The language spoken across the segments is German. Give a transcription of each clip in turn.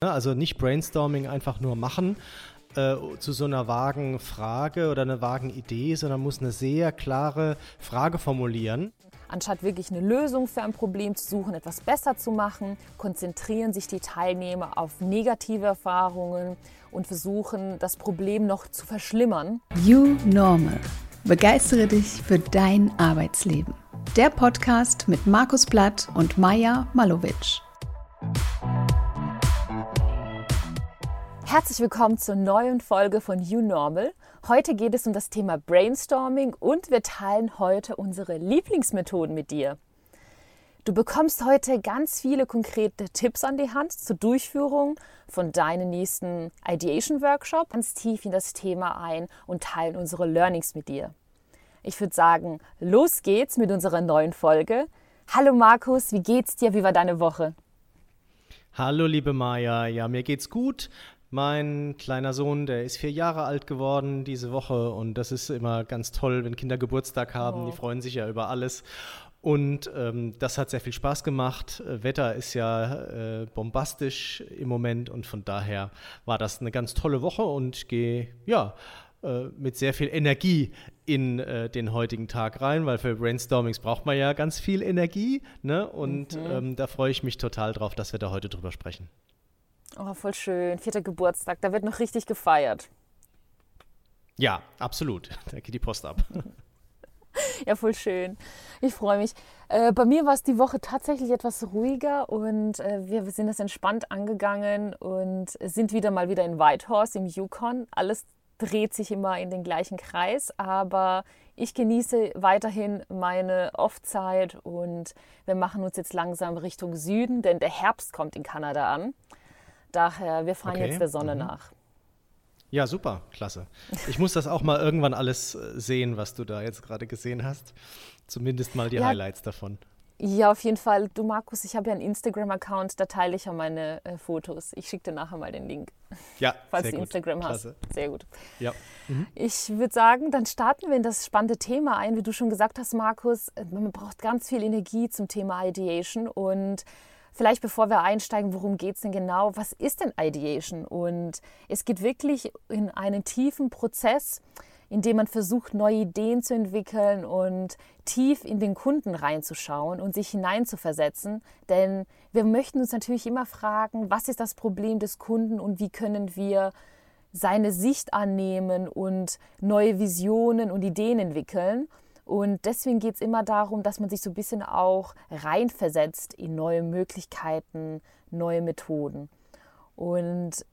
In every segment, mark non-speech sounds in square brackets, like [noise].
Also nicht Brainstorming einfach nur machen äh, zu so einer vagen Frage oder einer vagen Idee, sondern muss eine sehr klare Frage formulieren. Anstatt wirklich eine Lösung für ein Problem zu suchen, etwas besser zu machen, konzentrieren sich die Teilnehmer auf negative Erfahrungen und versuchen, das Problem noch zu verschlimmern. You Normal. Begeistere dich für dein Arbeitsleben. Der Podcast mit Markus Blatt und Maja Malowitsch. Herzlich willkommen zur neuen Folge von You Normal. Heute geht es um das Thema Brainstorming und wir teilen heute unsere Lieblingsmethoden mit dir. Du bekommst heute ganz viele konkrete Tipps an die Hand zur Durchführung von deinem nächsten Ideation Workshop, ganz tief in das Thema ein und teilen unsere Learnings mit dir. Ich würde sagen, los geht's mit unserer neuen Folge. Hallo Markus, wie geht's dir? Wie war deine Woche? Hallo liebe Maja, ja, mir geht's gut. Mein kleiner Sohn, der ist vier Jahre alt geworden diese Woche und das ist immer ganz toll, wenn Kinder Geburtstag haben. Oh. Die freuen sich ja über alles. Und ähm, das hat sehr viel Spaß gemacht. Äh, Wetter ist ja äh, bombastisch im Moment und von daher war das eine ganz tolle Woche und ich gehe ja äh, mit sehr viel Energie in äh, den heutigen Tag rein, weil für Brainstormings braucht man ja ganz viel Energie. Ne? Und mhm. ähm, da freue ich mich total drauf, dass wir da heute drüber sprechen. Oh, voll schön. Vierter Geburtstag, da wird noch richtig gefeiert. Ja, absolut. Da geht die Post ab. [laughs] ja, voll schön. Ich freue mich. Äh, bei mir war es die Woche tatsächlich etwas ruhiger und äh, wir sind das entspannt angegangen und sind wieder mal wieder in Whitehorse im Yukon. Alles dreht sich immer in den gleichen Kreis, aber ich genieße weiterhin meine Off-Zeit und wir machen uns jetzt langsam Richtung Süden, denn der Herbst kommt in Kanada an. Daher, wir fahren okay. jetzt der Sonne mhm. nach. Ja, super, klasse. Ich muss das auch mal irgendwann alles äh, sehen, was du da jetzt gerade gesehen hast. Zumindest mal die ja, Highlights davon. Ja, auf jeden Fall. Du, Markus, ich habe ja einen Instagram-Account, da teile ich ja meine äh, Fotos. Ich schicke dir nachher mal den Link. Ja, [laughs] falls du gut. Instagram Klasse. hast. Sehr gut. Ja. Mhm. Ich würde sagen, dann starten wir in das spannende Thema ein. Wie du schon gesagt hast, Markus, äh, man braucht ganz viel Energie zum Thema Ideation und Vielleicht bevor wir einsteigen, worum geht es denn genau? Was ist denn Ideation? Und es geht wirklich in einen tiefen Prozess, in dem man versucht, neue Ideen zu entwickeln und tief in den Kunden reinzuschauen und sich hineinzuversetzen. Denn wir möchten uns natürlich immer fragen, was ist das Problem des Kunden und wie können wir seine Sicht annehmen und neue Visionen und Ideen entwickeln. Und deswegen geht es immer darum, dass man sich so ein bisschen auch reinversetzt in neue Möglichkeiten, neue Methoden. Und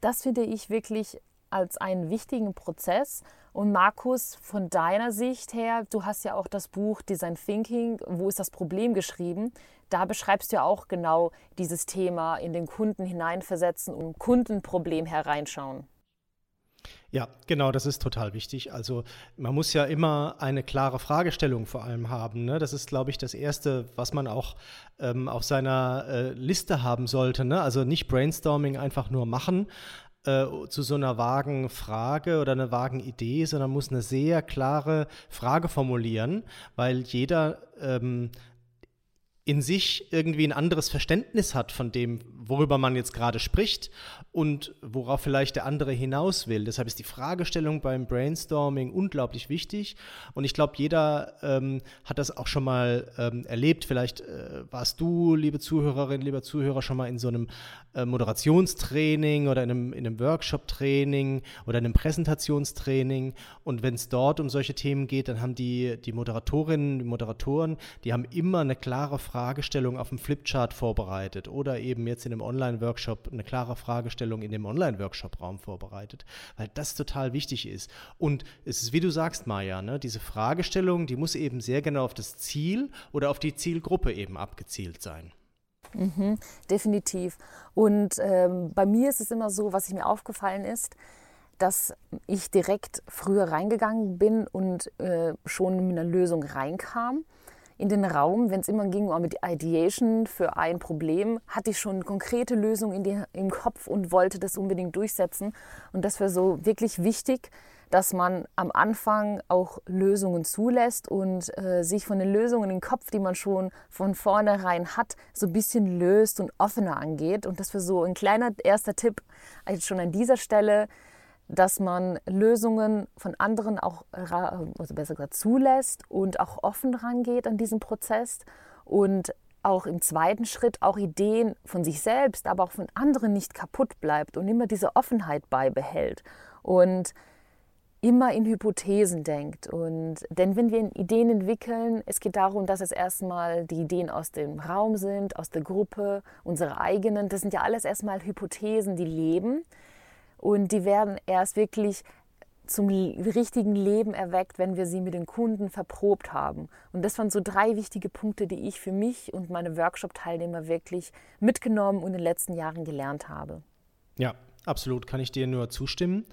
das finde ich wirklich als einen wichtigen Prozess. Und Markus, von deiner Sicht her, du hast ja auch das Buch Design Thinking, wo ist das Problem geschrieben. Da beschreibst du ja auch genau dieses Thema in den Kunden hineinversetzen und Kundenproblem hereinschauen. Ja, genau, das ist total wichtig. Also man muss ja immer eine klare Fragestellung vor allem haben. Ne? Das ist, glaube ich, das Erste, was man auch ähm, auf seiner äh, Liste haben sollte. Ne? Also nicht Brainstorming einfach nur machen äh, zu so einer vagen Frage oder einer vagen Idee, sondern muss eine sehr klare Frage formulieren, weil jeder ähm, in sich irgendwie ein anderes Verständnis hat von dem, worüber man jetzt gerade spricht und worauf vielleicht der andere hinaus will. Deshalb ist die Fragestellung beim Brainstorming unglaublich wichtig und ich glaube, jeder ähm, hat das auch schon mal ähm, erlebt. Vielleicht äh, warst du, liebe Zuhörerin, lieber Zuhörer, schon mal in so einem äh, Moderationstraining oder in einem, in einem Workshop-Training oder in einem Präsentationstraining und wenn es dort um solche Themen geht, dann haben die, die Moderatorinnen, die Moderatoren, die haben immer eine klare Frage Fragestellung auf dem Flipchart vorbereitet oder eben jetzt in einem Online-Workshop eine klare Fragestellung in dem Online-Workshop-Raum vorbereitet, weil das total wichtig ist. Und es ist, wie du sagst, Maja, ne, diese Fragestellung, die muss eben sehr genau auf das Ziel oder auf die Zielgruppe eben abgezielt sein. Mhm, definitiv. Und ähm, bei mir ist es immer so, was mir aufgefallen ist, dass ich direkt früher reingegangen bin und äh, schon mit einer Lösung reinkam in den Raum, wenn es immer ging um die Ideation für ein Problem, hatte ich schon eine konkrete Lösung in die, im Kopf und wollte das unbedingt durchsetzen. Und das wäre so wirklich wichtig, dass man am Anfang auch Lösungen zulässt und äh, sich von den Lösungen im Kopf, die man schon von vornherein hat, so ein bisschen löst und offener angeht. Und das wäre so ein kleiner erster Tipp also schon an dieser Stelle, dass man Lösungen von anderen auch, also besser gesagt, zulässt und auch offen rangeht an diesen Prozess und auch im zweiten Schritt auch Ideen von sich selbst, aber auch von anderen nicht kaputt bleibt und immer diese Offenheit beibehält und immer in Hypothesen denkt. Und denn wenn wir Ideen entwickeln, es geht darum, dass es erstmal die Ideen aus dem Raum sind, aus der Gruppe, unsere eigenen. Das sind ja alles erstmal Hypothesen, die leben. Und die werden erst wirklich zum richtigen Leben erweckt, wenn wir sie mit den Kunden verprobt haben. Und das waren so drei wichtige Punkte, die ich für mich und meine Workshop-Teilnehmer wirklich mitgenommen und in den letzten Jahren gelernt habe. Ja, absolut, kann ich dir nur zustimmen.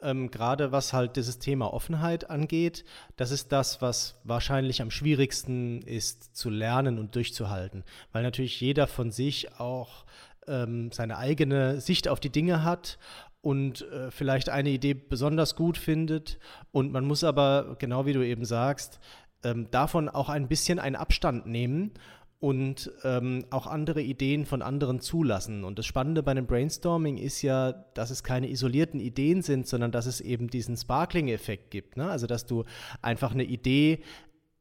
Ähm, Gerade was halt dieses Thema Offenheit angeht, das ist das, was wahrscheinlich am schwierigsten ist zu lernen und durchzuhalten, weil natürlich jeder von sich auch ähm, seine eigene Sicht auf die Dinge hat und äh, vielleicht eine Idee besonders gut findet. Und man muss aber, genau wie du eben sagst, ähm, davon auch ein bisschen einen Abstand nehmen und ähm, auch andere Ideen von anderen zulassen. Und das Spannende bei einem Brainstorming ist ja, dass es keine isolierten Ideen sind, sondern dass es eben diesen Sparkling-Effekt gibt. Ne? Also dass du einfach eine Idee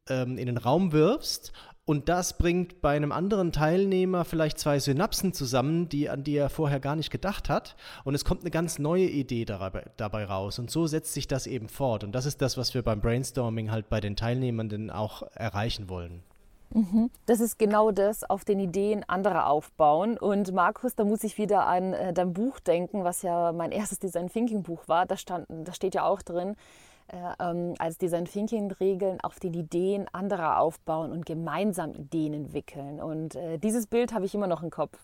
ähm, in den Raum wirfst und das bringt bei einem anderen Teilnehmer vielleicht zwei Synapsen zusammen, die, an die er vorher gar nicht gedacht hat. Und es kommt eine ganz neue Idee dabei, dabei raus. Und so setzt sich das eben fort. Und das ist das, was wir beim Brainstorming halt bei den Teilnehmenden auch erreichen wollen. Mhm. Das ist genau das, auf den Ideen anderer aufbauen. Und Markus, da muss ich wieder an äh, dein Buch denken, was ja mein erstes Design Thinking Buch war. Da, stand, da steht ja auch drin, ähm, als Design Thinking Regeln auf den Ideen anderer aufbauen und gemeinsam Ideen entwickeln. Und äh, dieses Bild habe ich immer noch im Kopf.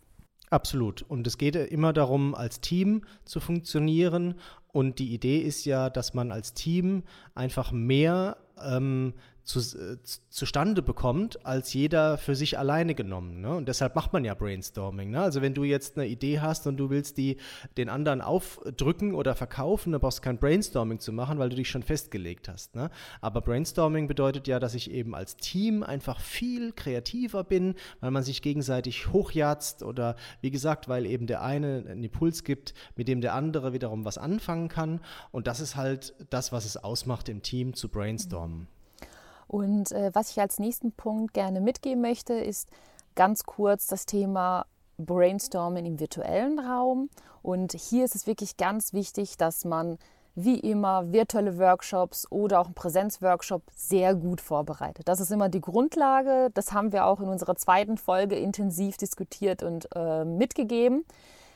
Absolut. Und es geht immer darum, als Team zu funktionieren. Und die Idee ist ja, dass man als Team einfach mehr ähm, zu, äh, zustande bekommt, als jeder für sich alleine genommen. Ne? Und deshalb macht man ja Brainstorming. Ne? Also wenn du jetzt eine Idee hast und du willst die den anderen aufdrücken oder verkaufen, dann brauchst du kein Brainstorming zu machen, weil du dich schon festgelegt hast. Ne? Aber Brainstorming bedeutet ja, dass ich eben als Team einfach viel kreativer bin, weil man sich gegenseitig hochjatzt oder wie gesagt, weil eben der eine einen Impuls gibt, mit dem der andere wiederum was anfangen kann. Und das ist halt das, was es ausmacht, im Team zu brainstormen. Und äh, was ich als nächsten Punkt gerne mitgeben möchte, ist ganz kurz das Thema Brainstormen im virtuellen Raum. Und hier ist es wirklich ganz wichtig, dass man wie immer virtuelle Workshops oder auch einen Präsenzworkshop sehr gut vorbereitet. Das ist immer die Grundlage. Das haben wir auch in unserer zweiten Folge intensiv diskutiert und äh, mitgegeben.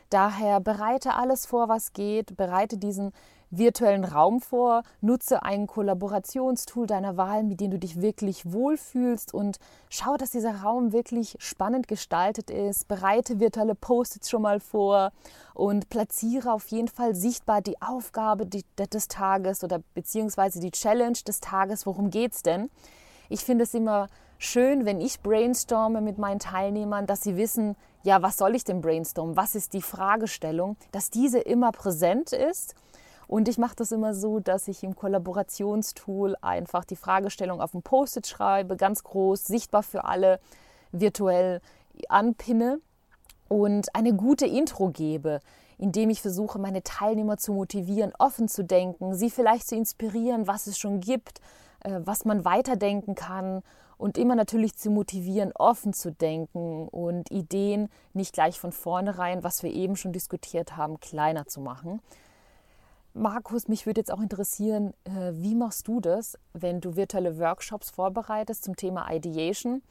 Daher bereite alles vor, was geht, bereite diesen virtuellen Raum vor, nutze ein Kollaborationstool deiner Wahl, mit dem du dich wirklich wohlfühlst und schau, dass dieser Raum wirklich spannend gestaltet ist. Bereite virtuelle Post-its schon mal vor und platziere auf jeden Fall sichtbar die Aufgabe des Tages oder beziehungsweise die Challenge des Tages. Worum geht es denn? Ich finde es immer schön, wenn ich brainstorme mit meinen Teilnehmern, dass sie wissen, ja, was soll ich denn brainstormen? Was ist die Fragestellung? Dass diese immer präsent ist und ich mache das immer so, dass ich im Kollaborationstool einfach die Fragestellung auf ein Post-it schreibe, ganz groß, sichtbar für alle, virtuell anpinne und eine gute Intro gebe, indem ich versuche, meine Teilnehmer zu motivieren, offen zu denken, sie vielleicht zu inspirieren, was es schon gibt, äh, was man weiterdenken kann und immer natürlich zu motivieren, offen zu denken und Ideen nicht gleich von vornherein, was wir eben schon diskutiert haben, kleiner zu machen. Markus, mich würde jetzt auch interessieren, äh, wie machst du das, wenn du virtuelle Workshops vorbereitest zum Thema Ideation?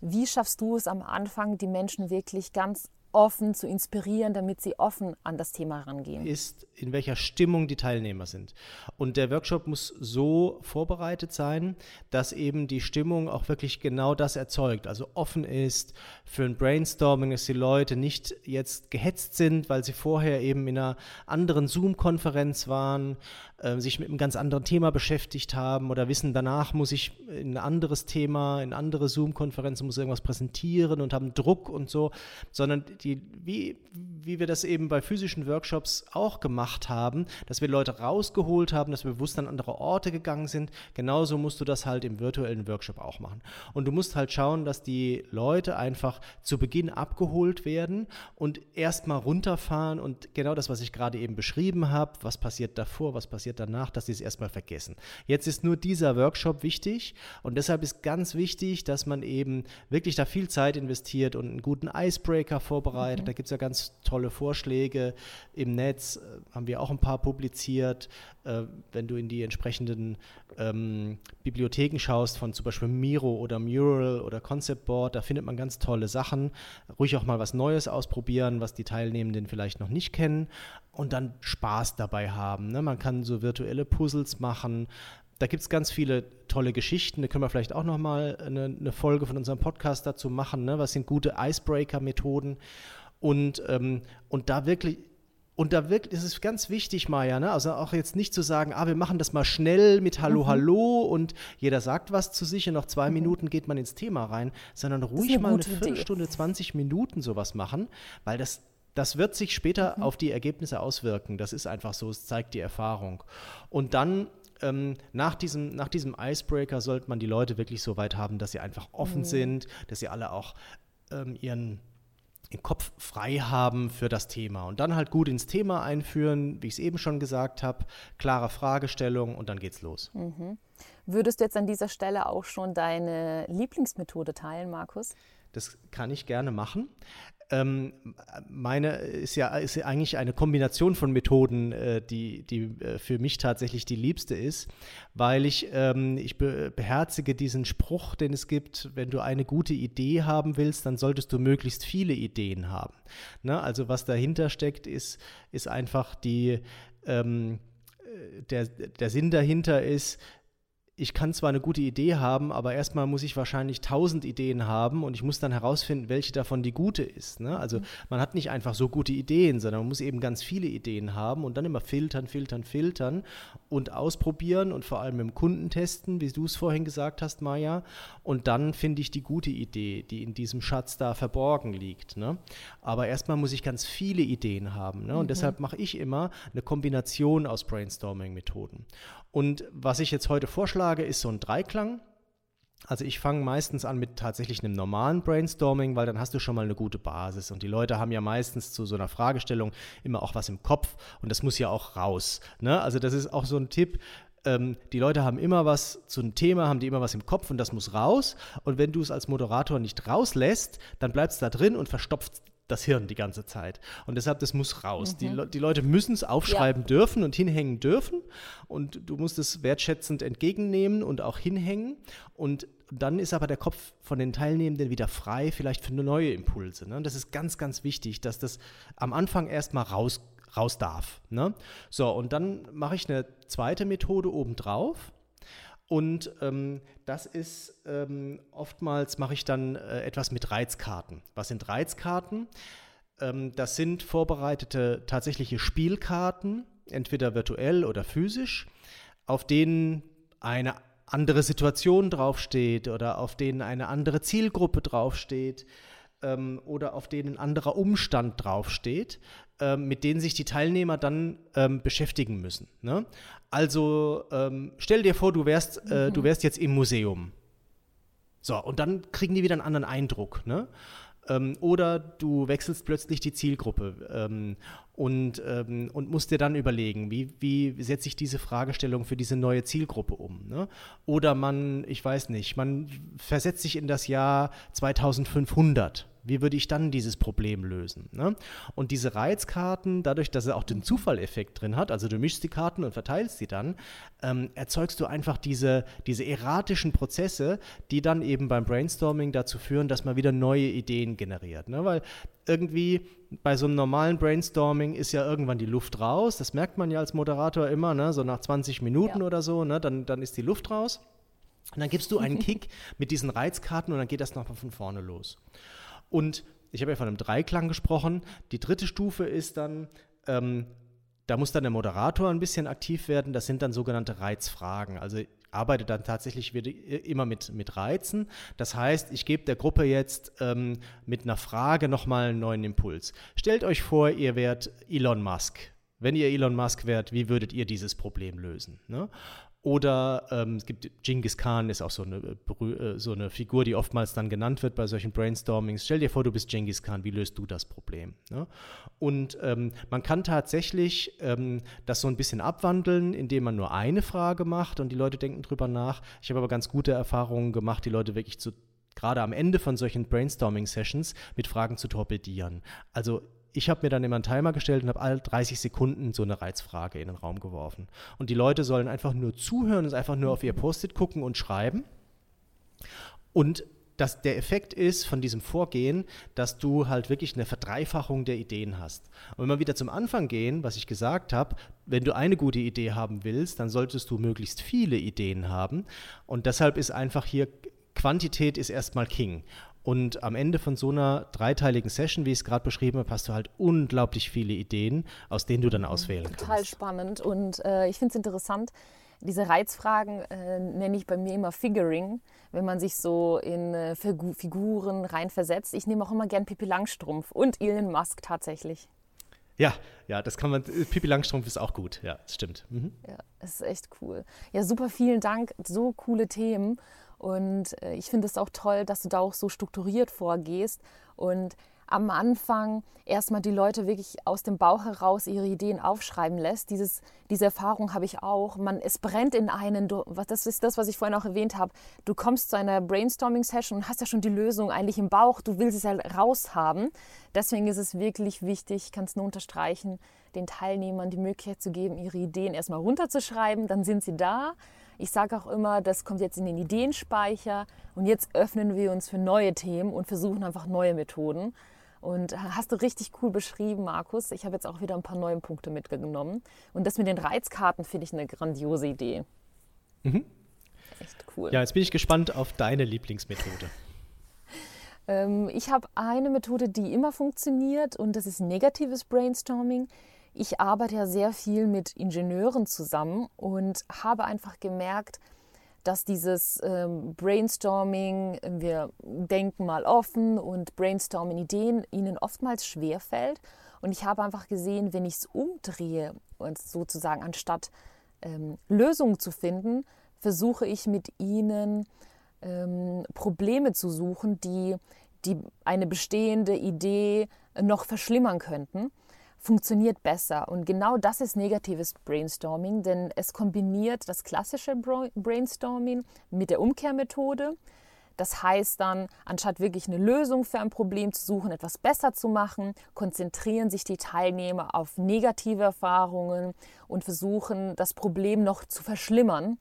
Wie schaffst du es am Anfang, die Menschen wirklich ganz offen zu inspirieren, damit sie offen an das Thema rangehen? Ist, in welcher Stimmung die Teilnehmer sind. Und der Workshop muss so vorbereitet sein, dass eben die Stimmung auch wirklich genau das erzeugt, also offen ist für ein Brainstorming, dass die Leute nicht jetzt gehetzt sind, weil sie vorher eben in einer anderen Zoom-Konferenz waren, äh, sich mit einem ganz anderen Thema beschäftigt haben oder wissen, danach muss ich in ein anderes Thema, in andere Zoom-Konferenzen, muss irgendwas präsentieren und haben Druck und so, sondern die, wie, wie wir das eben bei physischen Workshops auch gemacht haben, dass wir Leute rausgeholt haben, dass wir bewusst an andere Orte gegangen sind, genauso musst du das halt im virtuellen Workshop auch machen. Und du musst halt schauen, dass die Leute einfach zu Beginn abgeholt werden und erstmal runterfahren. Und genau das, was ich gerade eben beschrieben habe, was passiert davor, was passiert danach, dass sie es erstmal vergessen. Jetzt ist nur dieser Workshop wichtig und deshalb ist ganz wichtig, dass man eben wirklich da viel Zeit investiert und einen guten Icebreaker vorbereitet. Mhm. Da gibt es ja ganz tolle Vorschläge im Netz, äh, haben wir auch ein paar publiziert. Äh, wenn du in die entsprechenden ähm, Bibliotheken schaust, von zum Beispiel Miro oder Mural oder Concept Board, da findet man ganz tolle Sachen. Ruhig auch mal was Neues ausprobieren, was die Teilnehmenden vielleicht noch nicht kennen und dann Spaß dabei haben. Ne? Man kann so virtuelle Puzzles machen, da gibt es ganz viele tolle Geschichten. Da können wir vielleicht auch nochmal eine, eine Folge von unserem Podcast dazu machen. Ne? Was sind gute Icebreaker-Methoden? Und, ähm, und da wirklich. Und da wirklich, es ist ganz wichtig, Maja, ne? also auch jetzt nicht zu sagen, ah, wir machen das mal schnell mit Hallo, mhm. Hallo und jeder sagt was zu sich und nach zwei mhm. Minuten geht man ins Thema rein, sondern ruhig eine mal eine Viertelstunde, Idee. 20 Minuten sowas machen, weil das, das wird sich später mhm. auf die Ergebnisse auswirken. Das ist einfach so, es zeigt die Erfahrung. Und dann ähm, nach, diesem, nach diesem Icebreaker sollte man die Leute wirklich so weit haben, dass sie einfach offen mhm. sind, dass sie alle auch ähm, ihren den Kopf frei haben für das Thema und dann halt gut ins Thema einführen, wie ich es eben schon gesagt habe, klare Fragestellung und dann geht's los. Mhm. Würdest du jetzt an dieser Stelle auch schon deine Lieblingsmethode teilen, Markus? Das kann ich gerne machen. Ähm, meine ist ja ist eigentlich eine Kombination von Methoden, äh, die, die äh, für mich tatsächlich die liebste ist, weil ich, ähm, ich be beherzige diesen Spruch, den es gibt, wenn du eine gute Idee haben willst, dann solltest du möglichst viele Ideen haben. Ne? Also was dahinter steckt, ist, ist einfach die, ähm, äh, der, der Sinn dahinter ist, ich kann zwar eine gute Idee haben, aber erstmal muss ich wahrscheinlich tausend Ideen haben und ich muss dann herausfinden, welche davon die gute ist. Ne? Also mhm. man hat nicht einfach so gute Ideen, sondern man muss eben ganz viele Ideen haben und dann immer filtern, filtern, filtern und ausprobieren und vor allem dem Kunden testen, wie du es vorhin gesagt hast, Maja. Und dann finde ich die gute Idee, die in diesem Schatz da verborgen liegt. Ne? Aber erstmal muss ich ganz viele Ideen haben. Ne? Und mhm. deshalb mache ich immer eine Kombination aus Brainstorming-Methoden. Und was ich jetzt heute vorschlage, ist so ein Dreiklang. Also ich fange meistens an mit tatsächlich einem normalen Brainstorming, weil dann hast du schon mal eine gute Basis. Und die Leute haben ja meistens zu so einer Fragestellung immer auch was im Kopf und das muss ja auch raus. Ne? Also das ist auch so ein Tipp. Ähm, die Leute haben immer was zu einem Thema, haben die immer was im Kopf und das muss raus. Und wenn du es als Moderator nicht rauslässt, dann bleibst es da drin und verstopft das Hirn die ganze Zeit. Und deshalb, das muss raus. Mhm. Die, Le die, Leute müssen es aufschreiben ja. dürfen und hinhängen dürfen. Und du musst es wertschätzend entgegennehmen und auch hinhängen. Und dann ist aber der Kopf von den Teilnehmenden wieder frei, vielleicht für neue Impulse. Ne? Und das ist ganz, ganz wichtig, dass das am Anfang erstmal raus, raus darf. Ne? So, und dann mache ich eine zweite Methode obendrauf. Und ähm, das ist ähm, oftmals mache ich dann äh, etwas mit Reizkarten. Was sind Reizkarten? Ähm, das sind vorbereitete tatsächliche Spielkarten, entweder virtuell oder physisch, auf denen eine andere Situation draufsteht oder auf denen eine andere Zielgruppe draufsteht ähm, oder auf denen ein anderer Umstand draufsteht, ähm, mit denen sich die Teilnehmer dann ähm, beschäftigen müssen. Ne? Also ähm, stell dir vor, du wärst, äh, mhm. du wärst jetzt im Museum. So, und dann kriegen die wieder einen anderen Eindruck. Ne? Ähm, oder du wechselst plötzlich die Zielgruppe ähm, und, ähm, und musst dir dann überlegen, wie, wie setze ich diese Fragestellung für diese neue Zielgruppe um. Ne? Oder man, ich weiß nicht, man versetzt sich in das Jahr 2500 wie würde ich dann dieses Problem lösen? Ne? Und diese Reizkarten, dadurch, dass er auch den Zufalleffekt drin hat, also du mischst die Karten und verteilst sie dann, ähm, erzeugst du einfach diese, diese erratischen Prozesse, die dann eben beim Brainstorming dazu führen, dass man wieder neue Ideen generiert. Ne? Weil irgendwie bei so einem normalen Brainstorming ist ja irgendwann die Luft raus. Das merkt man ja als Moderator immer, ne? so nach 20 Minuten ja. oder so, ne? dann, dann ist die Luft raus. Und dann gibst du einen [laughs] Kick mit diesen Reizkarten und dann geht das nochmal von vorne los. Und ich habe ja von einem Dreiklang gesprochen. Die dritte Stufe ist dann, ähm, da muss dann der Moderator ein bisschen aktiv werden. Das sind dann sogenannte Reizfragen. Also arbeite dann tatsächlich wieder immer mit, mit Reizen. Das heißt, ich gebe der Gruppe jetzt ähm, mit einer Frage nochmal einen neuen Impuls. Stellt euch vor, ihr wärt Elon Musk. Wenn ihr Elon Musk wärt, wie würdet ihr dieses Problem lösen? Ne? Oder ähm, es gibt Genghis Khan, ist auch so eine, äh, so eine Figur, die oftmals dann genannt wird bei solchen Brainstormings. Stell dir vor, du bist Genghis Khan, wie löst du das Problem? Ne? Und ähm, man kann tatsächlich ähm, das so ein bisschen abwandeln, indem man nur eine Frage macht und die Leute denken drüber nach. Ich habe aber ganz gute Erfahrungen gemacht, die Leute wirklich zu gerade am Ende von solchen Brainstorming-Sessions mit Fragen zu torpedieren. Also ich habe mir dann immer einen Timer gestellt und habe alle 30 Sekunden so eine Reizfrage in den Raum geworfen. Und die Leute sollen einfach nur zuhören und einfach nur auf ihr Post-it gucken und schreiben. Und dass der Effekt ist von diesem Vorgehen, dass du halt wirklich eine Verdreifachung der Ideen hast. Und wenn wir wieder zum Anfang gehen, was ich gesagt habe, wenn du eine gute Idee haben willst, dann solltest du möglichst viele Ideen haben. Und deshalb ist einfach hier Quantität ist erstmal King. Und am Ende von so einer dreiteiligen Session, wie ich es gerade beschrieben habe, hast du halt unglaublich viele Ideen, aus denen du dann auswählen Total kannst. Total spannend. Und äh, ich finde es interessant, diese Reizfragen äh, nenne ich bei mir immer Figuring, wenn man sich so in äh, Figu Figuren reinversetzt. Ich nehme auch immer gern Pippi Langstrumpf und Elon Musk tatsächlich. Ja, ja, das kann man. Pippi Langstrumpf ist auch gut, ja, das stimmt. Mhm. Ja, das ist echt cool. Ja, super, vielen Dank. So coole Themen. Und äh, ich finde es auch toll, dass du da auch so strukturiert vorgehst und am Anfang erstmal die Leute wirklich aus dem Bauch heraus ihre Ideen aufschreiben lässt. Dieses, diese Erfahrung habe ich auch. Man, es brennt in einen, du, das ist das, was ich vorhin auch erwähnt habe. Du kommst zu einer Brainstorming-Session und hast ja schon die Lösung eigentlich im Bauch. Du willst es ja raushaben. Deswegen ist es wirklich wichtig, ich kann es nur unterstreichen, den Teilnehmern die Möglichkeit zu geben, ihre Ideen erstmal runterzuschreiben. Dann sind sie da ich sage auch immer, das kommt jetzt in den Ideenspeicher und jetzt öffnen wir uns für neue Themen und versuchen einfach neue Methoden. Und hast du richtig cool beschrieben, Markus. Ich habe jetzt auch wieder ein paar neue Punkte mitgenommen. Und das mit den Reizkarten finde ich eine grandiose Idee. Mhm. Echt cool. Ja, jetzt bin ich gespannt auf deine Lieblingsmethode. [laughs] ähm, ich habe eine Methode, die immer funktioniert und das ist negatives Brainstorming ich arbeite ja sehr viel mit Ingenieuren zusammen und habe einfach gemerkt, dass dieses ähm, Brainstorming, wir denken mal offen und brainstormen Ideen, ihnen oftmals schwerfällt. Und ich habe einfach gesehen, wenn ich es umdrehe und sozusagen anstatt ähm, Lösungen zu finden, versuche ich mit ihnen ähm, Probleme zu suchen, die, die eine bestehende Idee noch verschlimmern könnten funktioniert besser. Und genau das ist negatives Brainstorming, denn es kombiniert das klassische Brainstorming mit der Umkehrmethode. Das heißt dann, anstatt wirklich eine Lösung für ein Problem zu suchen, etwas besser zu machen, konzentrieren sich die Teilnehmer auf negative Erfahrungen und versuchen, das Problem noch zu verschlimmern.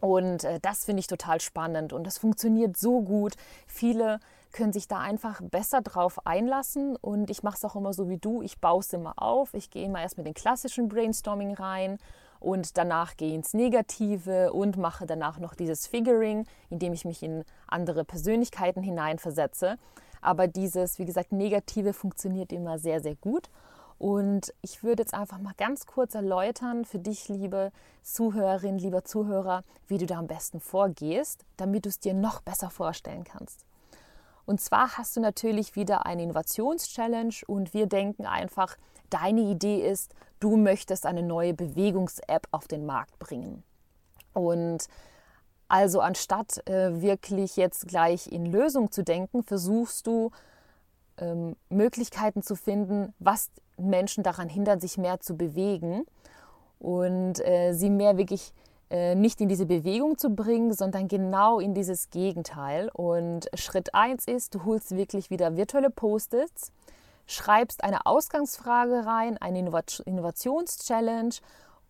Und äh, das finde ich total spannend und das funktioniert so gut. Viele können sich da einfach besser drauf einlassen. Und ich mache es auch immer so wie du. Ich baue es immer auf. Ich gehe immer erst mit den klassischen Brainstorming rein und danach gehe ins Negative und mache danach noch dieses Figuring, indem ich mich in andere Persönlichkeiten hineinversetze. Aber dieses, wie gesagt, Negative funktioniert immer sehr, sehr gut. Und ich würde jetzt einfach mal ganz kurz erläutern für dich, liebe Zuhörerin, lieber Zuhörer, wie du da am besten vorgehst, damit du es dir noch besser vorstellen kannst. Und zwar hast du natürlich wieder eine Innovations-Challenge und wir denken einfach, deine Idee ist, du möchtest eine neue Bewegungs-App auf den Markt bringen. Und also anstatt äh, wirklich jetzt gleich in Lösung zu denken, versuchst du ähm, Möglichkeiten zu finden, was Menschen daran hindert, sich mehr zu bewegen und äh, sie mehr wirklich nicht in diese Bewegung zu bringen, sondern genau in dieses Gegenteil. Und Schritt 1 ist, du holst wirklich wieder virtuelle Post-its, schreibst eine Ausgangsfrage rein, eine Innovations-Challenge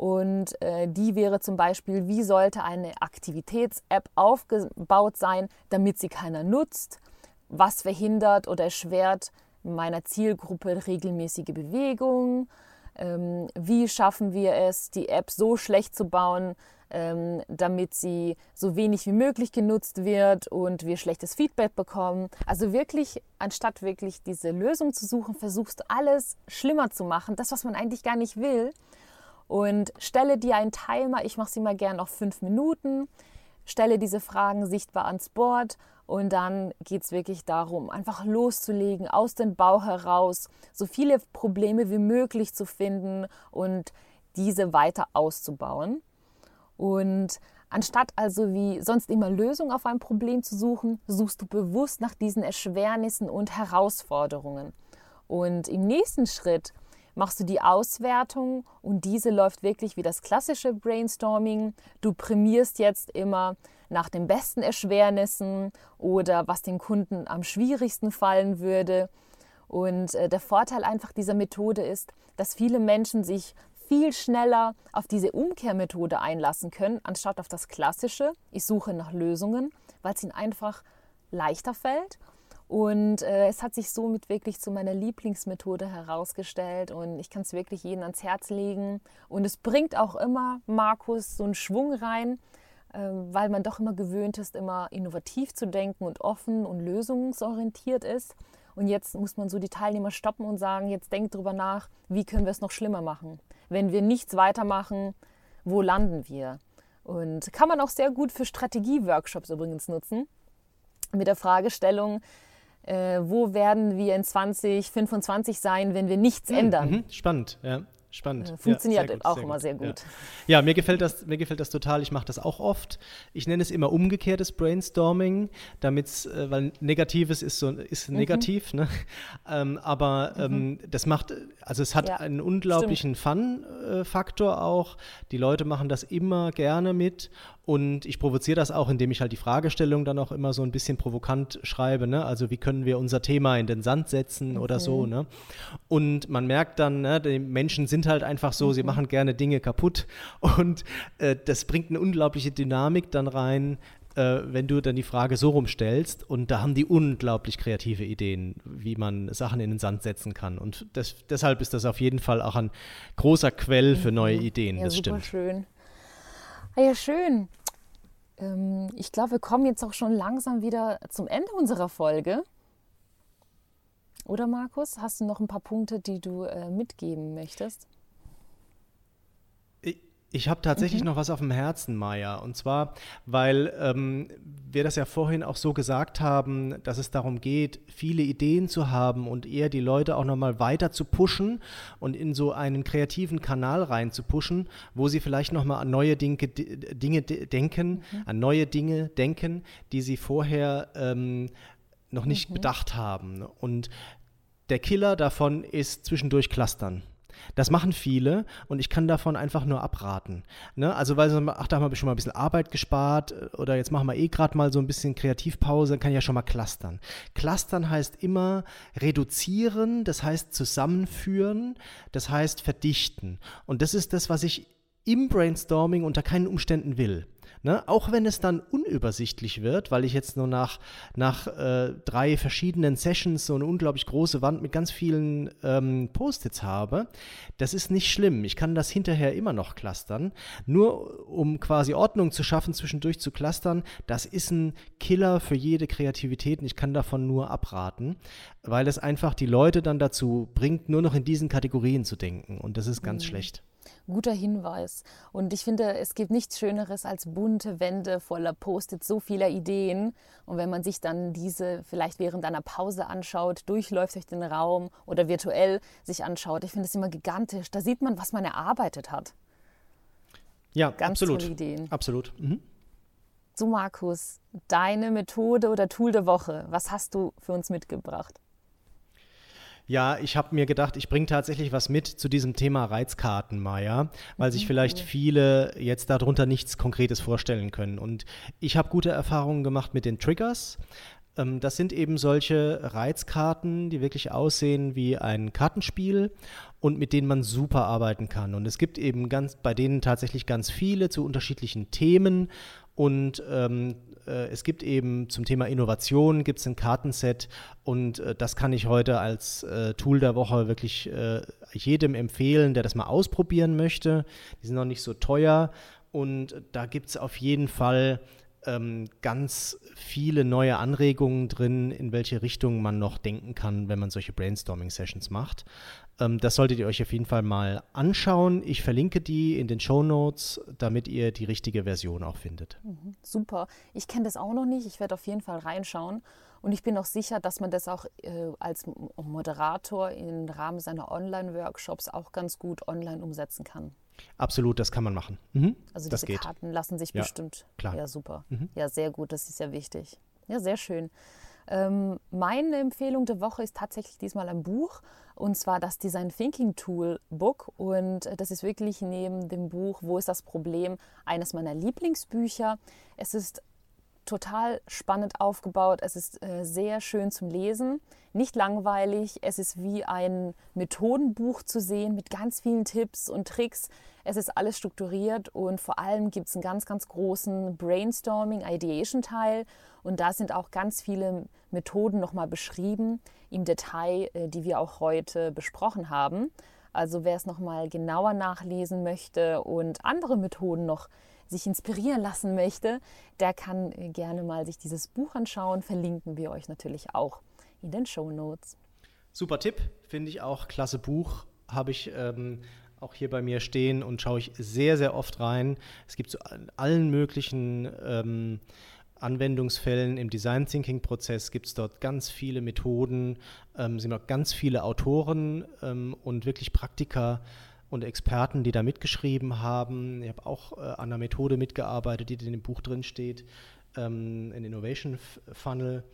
und äh, die wäre zum Beispiel, wie sollte eine Aktivitäts-App aufgebaut sein, damit sie keiner nutzt? Was verhindert oder erschwert meiner Zielgruppe regelmäßige Bewegung? Ähm, wie schaffen wir es, die App so schlecht zu bauen, ähm, damit sie so wenig wie möglich genutzt wird und wir schlechtes Feedback bekommen. Also wirklich, anstatt wirklich diese Lösung zu suchen, versuchst du alles schlimmer zu machen, das, was man eigentlich gar nicht will. Und stelle dir einen Timer, ich mache sie mal gerne auf fünf Minuten. stelle diese Fragen sichtbar ans Board und dann geht es wirklich darum, einfach loszulegen, aus dem Bauch heraus, so viele Probleme wie möglich zu finden und diese weiter auszubauen. Und anstatt also wie sonst immer Lösungen auf ein Problem zu suchen, suchst du bewusst nach diesen Erschwernissen und Herausforderungen. Und im nächsten Schritt machst du die Auswertung und diese läuft wirklich wie das klassische Brainstorming. Du prämierst jetzt immer nach den besten Erschwernissen oder was dem Kunden am schwierigsten fallen würde. Und äh, der Vorteil einfach dieser Methode ist, dass viele Menschen sich viel schneller auf diese Umkehrmethode einlassen können, anstatt auf das klassische, ich suche nach Lösungen, weil es ihnen einfach leichter fällt und äh, es hat sich somit wirklich zu meiner Lieblingsmethode herausgestellt und ich kann es wirklich jedem ans Herz legen. Und es bringt auch immer, Markus, so einen Schwung rein, äh, weil man doch immer gewöhnt ist, immer innovativ zu denken und offen und lösungsorientiert ist. Und jetzt muss man so die Teilnehmer stoppen und sagen, jetzt denkt drüber nach, wie können wir es noch schlimmer machen? Wenn wir nichts weitermachen, wo landen wir? Und kann man auch sehr gut für Strategie-Workshops übrigens nutzen. Mit der Fragestellung, äh, wo werden wir in 2025 sein, wenn wir nichts mhm, ändern. Mhm, spannend, ja. Spannend. Funktioniert ja, gut, auch immer gut. sehr gut. Ja. ja, mir, gefällt das, mir gefällt das total. Ich mache das auch oft. Ich nenne es immer umgekehrtes Brainstorming, damit äh, weil Negatives ist so ist mhm. negativ, ne? ähm, aber mhm. ähm, das macht, also es hat ja, einen unglaublichen Fun-Faktor auch. Die Leute machen das immer gerne mit und ich provoziere das auch, indem ich halt die Fragestellung dann auch immer so ein bisschen provokant schreibe. Ne? Also wie können wir unser Thema in den Sand setzen okay. oder so. Ne? Und man merkt dann, ne, die Menschen sind halt einfach so, mhm. sie machen gerne Dinge kaputt. [laughs] Und äh, das bringt eine unglaubliche Dynamik dann rein, äh, wenn du dann die Frage so rumstellst. Und da haben die unglaublich kreative Ideen, wie man Sachen in den Sand setzen kann. Und das, deshalb ist das auf jeden Fall auch ein großer Quell für neue mhm. Ideen. Ja, das super stimmt. schön. Ah ja, schön. Ähm, ich glaube, wir kommen jetzt auch schon langsam wieder zum Ende unserer Folge. Oder Markus, hast du noch ein paar Punkte, die du äh, mitgeben möchtest? Ich habe tatsächlich mhm. noch was auf dem Herzen, Maja. Und zwar, weil ähm, wir das ja vorhin auch so gesagt haben, dass es darum geht, viele Ideen zu haben und eher die Leute auch nochmal weiter zu pushen und in so einen kreativen Kanal rein zu pushen, wo sie vielleicht nochmal an neue Dinge, Dinge denken, mhm. an neue Dinge denken, die sie vorher ähm, noch nicht mhm. bedacht haben. Und der Killer davon ist zwischendurch Clustern. Das machen viele und ich kann davon einfach nur abraten. Ne? Also, weil so, ach, da haben wir schon mal ein bisschen Arbeit gespart oder jetzt machen wir eh gerade mal so ein bisschen Kreativpause, dann kann ich ja schon mal clustern. Clustern heißt immer reduzieren, das heißt zusammenführen, das heißt verdichten. Und das ist das, was ich im Brainstorming unter keinen Umständen will. Ne? Auch wenn es dann unübersichtlich wird, weil ich jetzt nur nach, nach äh, drei verschiedenen Sessions so eine unglaublich große Wand mit ganz vielen ähm, Post-its habe, das ist nicht schlimm. Ich kann das hinterher immer noch clustern. Nur um quasi Ordnung zu schaffen, zwischendurch zu clustern, das ist ein Killer für jede Kreativität und ich kann davon nur abraten, weil es einfach die Leute dann dazu bringt, nur noch in diesen Kategorien zu denken und das ist ganz mhm. schlecht guter Hinweis. Und ich finde, es gibt nichts Schöneres als bunte Wände voller Post-its, so vieler Ideen. Und wenn man sich dann diese vielleicht während einer Pause anschaut, durchläuft durch den Raum oder virtuell sich anschaut, ich finde es immer gigantisch. Da sieht man, was man erarbeitet hat. Ja, Ganz absolut. Tolle Ideen. Absolut. Mhm. So, Markus, deine Methode oder Tool der Woche, was hast du für uns mitgebracht? Ja, ich habe mir gedacht, ich bringe tatsächlich was mit zu diesem Thema Reizkarten, Maya, weil mhm. sich vielleicht viele jetzt darunter nichts Konkretes vorstellen können. Und ich habe gute Erfahrungen gemacht mit den Triggers. Ähm, das sind eben solche Reizkarten, die wirklich aussehen wie ein Kartenspiel und mit denen man super arbeiten kann. Und es gibt eben ganz bei denen tatsächlich ganz viele zu unterschiedlichen Themen und ähm, äh, es gibt eben zum Thema Innovation gibt es ein Kartenset und äh, das kann ich heute als äh, Tool der Woche wirklich äh, jedem empfehlen, der das mal ausprobieren möchte. Die sind noch nicht so teuer und da gibt es auf jeden Fall ähm, ganz viele neue Anregungen drin, in welche Richtung man noch denken kann, wenn man solche Brainstorming-Sessions macht. Ähm, das solltet ihr euch auf jeden Fall mal anschauen. Ich verlinke die in den Show Notes, damit ihr die richtige Version auch findet. Mhm, super. Ich kenne das auch noch nicht. Ich werde auf jeden Fall reinschauen. Und ich bin auch sicher, dass man das auch äh, als Moderator im Rahmen seiner Online-Workshops auch ganz gut online umsetzen kann. Absolut, das kann man machen. Mhm. Also diese. Karten lassen sich Ja, bestimmt. klar. Ja, super. Mhm. Ja, sehr gut, das ist ja wichtig. Ja, sehr schön. Ähm, meine Empfehlung der Woche ist tatsächlich diesmal ein Buch und zwar das Design Thinking Tool Book und das ist wirklich neben dem Buch Wo ist das Problem eines meiner Lieblingsbücher. Es ist total spannend aufgebaut. Es ist äh, sehr schön zum Lesen, nicht langweilig. Es ist wie ein Methodenbuch zu sehen mit ganz vielen Tipps und Tricks. Es ist alles strukturiert und vor allem gibt es einen ganz, ganz großen Brainstorming, Ideation-Teil. Und da sind auch ganz viele Methoden nochmal beschrieben im Detail, äh, die wir auch heute besprochen haben. Also wer es nochmal genauer nachlesen möchte und andere Methoden noch sich inspirieren lassen möchte, der kann äh, gerne mal sich dieses Buch anschauen. Verlinken wir euch natürlich auch in den Show Notes. Super Tipp, finde ich auch. Klasse Buch. Habe ich ähm, auch hier bei mir stehen und schaue ich sehr, sehr oft rein. Es gibt zu all- allen möglichen ähm, Anwendungsfällen im Design Thinking Prozess gibt es dort ganz viele Methoden, ähm, sind auch ganz viele Autoren ähm, und wirklich Praktiker und Experten, die da mitgeschrieben haben. Ich habe auch äh, an einer Methode mitgearbeitet, die in dem Buch drin steht, ähm, ein Innovation Funnel.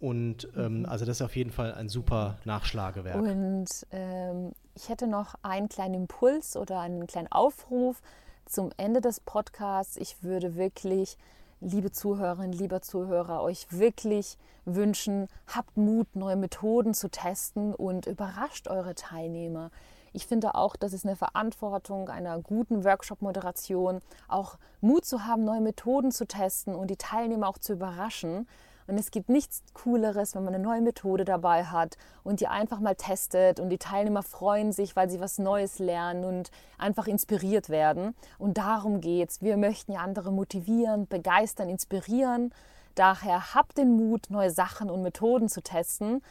Und ähm, also das ist auf jeden Fall ein super Nachschlagewerk. Und ähm, ich hätte noch einen kleinen Impuls oder einen kleinen Aufruf zum Ende des Podcasts. Ich würde wirklich, liebe Zuhörerinnen, lieber Zuhörer, euch wirklich wünschen, habt Mut, neue Methoden zu testen und überrascht eure Teilnehmer. Ich finde auch, das ist eine Verantwortung einer guten Workshop-Moderation, auch Mut zu haben, neue Methoden zu testen und die Teilnehmer auch zu überraschen. Und es gibt nichts Cooleres, wenn man eine neue Methode dabei hat und die einfach mal testet und die Teilnehmer freuen sich, weil sie was Neues lernen und einfach inspiriert werden. Und darum geht's. Wir möchten ja andere motivieren, begeistern, inspirieren. Daher habt den Mut, neue Sachen und Methoden zu testen.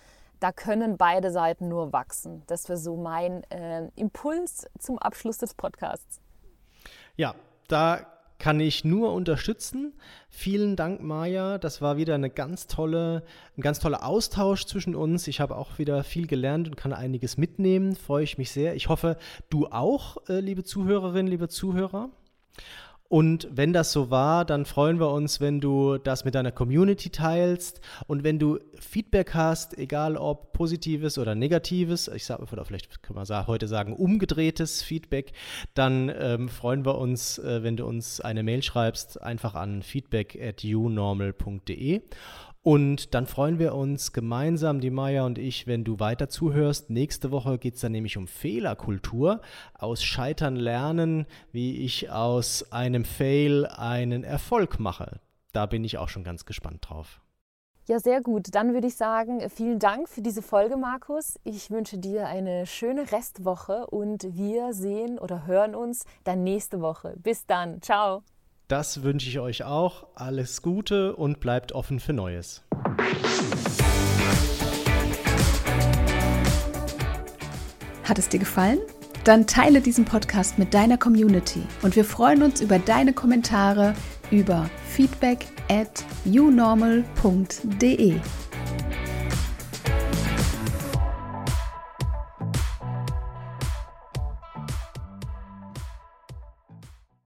Da können beide Seiten nur wachsen. Das wäre so mein äh, Impuls zum Abschluss des Podcasts. Ja, da kann ich nur unterstützen. Vielen Dank, Maja. Das war wieder eine ganz tolle, ein ganz toller Austausch zwischen uns. Ich habe auch wieder viel gelernt und kann einiges mitnehmen. Freue ich mich sehr. Ich hoffe, du auch, äh, liebe Zuhörerinnen, liebe Zuhörer. Und wenn das so war, dann freuen wir uns, wenn du das mit deiner Community teilst und wenn du Feedback hast, egal ob positives oder negatives, ich sage oder vielleicht wir sa- heute sagen umgedrehtes Feedback, dann ähm, freuen wir uns, äh, wenn du uns eine Mail schreibst, einfach an feedback at unormal.de. Und dann freuen wir uns gemeinsam, die Maya und ich, wenn du weiter zuhörst. Nächste Woche geht es dann nämlich um Fehlerkultur. Aus Scheitern lernen, wie ich aus einem Fail einen Erfolg mache. Da bin ich auch schon ganz gespannt drauf. Ja, sehr gut. Dann würde ich sagen, vielen Dank für diese Folge, Markus. Ich wünsche dir eine schöne Restwoche und wir sehen oder hören uns dann nächste Woche. Bis dann. Ciao. Das wünsche ich euch auch. Alles Gute und bleibt offen für Neues. Hat es dir gefallen? Dann teile diesen Podcast mit deiner Community und wir freuen uns über deine Kommentare über feedback at unormal.de.